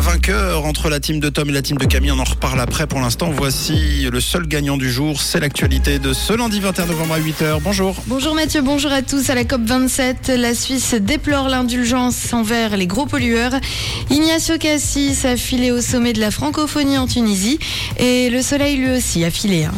vainqueur entre la team de Tom et la team de Camille. On en reparle après. Pour l'instant, voici le seul gagnant du jour. C'est l'actualité de ce lundi 21 novembre à 8h. Bonjour. Bonjour Mathieu, bonjour à tous. À la COP27, la Suisse déplore l'indulgence envers les gros pollueurs. Ignacio Cassis a filé au sommet de la francophonie en Tunisie et le soleil lui aussi a filé. Hein.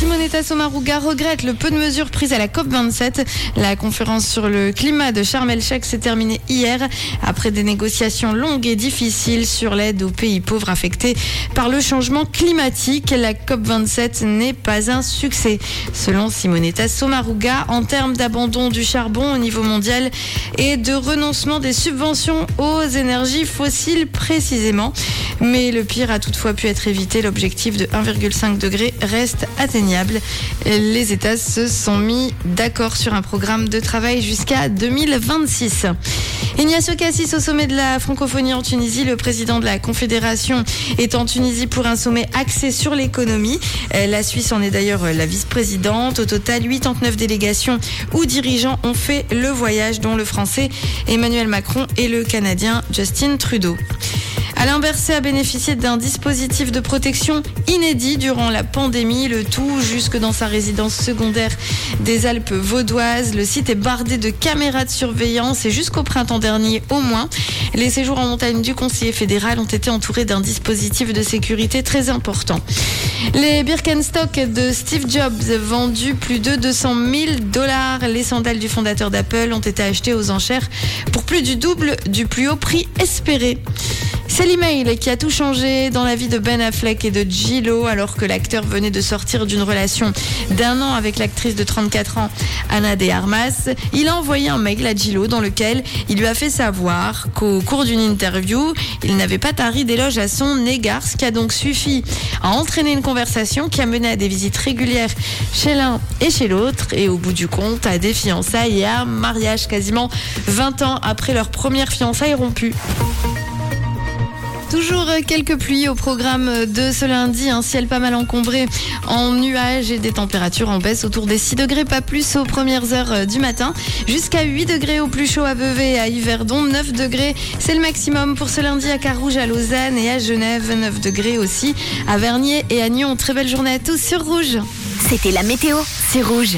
Simonetta Sommaruga regrette le peu de mesures prises à la COP27. La conférence sur le climat de Sharm s'est terminée hier après des négociations longues et difficiles sur l'aide aux pays pauvres affectés par le changement climatique. La COP27 n'est pas un succès. Selon Simonetta Sommaruga, en termes d'abandon du charbon au niveau mondial et de renoncement des subventions aux énergies fossiles précisément. Mais le pire a toutefois pu être évité. L'objectif de 1,5 degré reste atteignable. Les États se sont mis d'accord sur un programme de travail jusqu'à 2026. Ignacio Cassis au sommet de la francophonie en Tunisie. Le président de la Confédération est en Tunisie pour un sommet axé sur l'économie. La Suisse en est d'ailleurs la vice-présidente. Au total, 89 délégations ou dirigeants ont fait le voyage, dont le français Emmanuel Macron et le canadien Justin Trudeau. Alain Berset a bénéficié d'un dispositif de protection inédit durant la pandémie, le tout jusque dans sa résidence secondaire des Alpes vaudoises. Le site est bardé de caméras de surveillance et jusqu'au printemps dernier au moins, les séjours en montagne du conseiller fédéral ont été entourés d'un dispositif de sécurité très important. Les Birkenstock de Steve Jobs vendus plus de 200 000 dollars. Les sandales du fondateur d'Apple ont été achetées aux enchères pour plus du double du plus haut prix espéré. C'est l'email qui a tout changé dans la vie de Ben Affleck et de Gillo alors que l'acteur venait de sortir d'une relation d'un an avec l'actrice de 34 ans Anna De Armas. Il a envoyé un mail à Gillo dans lequel il lui a fait savoir qu'au cours d'une interview, il n'avait pas tari d'éloge à son égard, ce qui a donc suffi à entraîner une conversation qui a mené à des visites régulières chez l'un et chez l'autre et au bout du compte à des fiançailles et à un mariage quasiment 20 ans après leur première fiançaille rompue. Toujours quelques pluies au programme de ce lundi, un ciel pas mal encombré en nuages et des températures en baisse autour des 6 degrés, pas plus aux premières heures du matin, jusqu'à 8 degrés au plus chaud à Vevey et à Yverdon, 9 degrés c'est le maximum pour ce lundi à Carouge, à Lausanne et à Genève, 9 degrés aussi à Vernier et à Nyon. Très belle journée à tous sur Rouge. C'était la météo, c'est Rouge.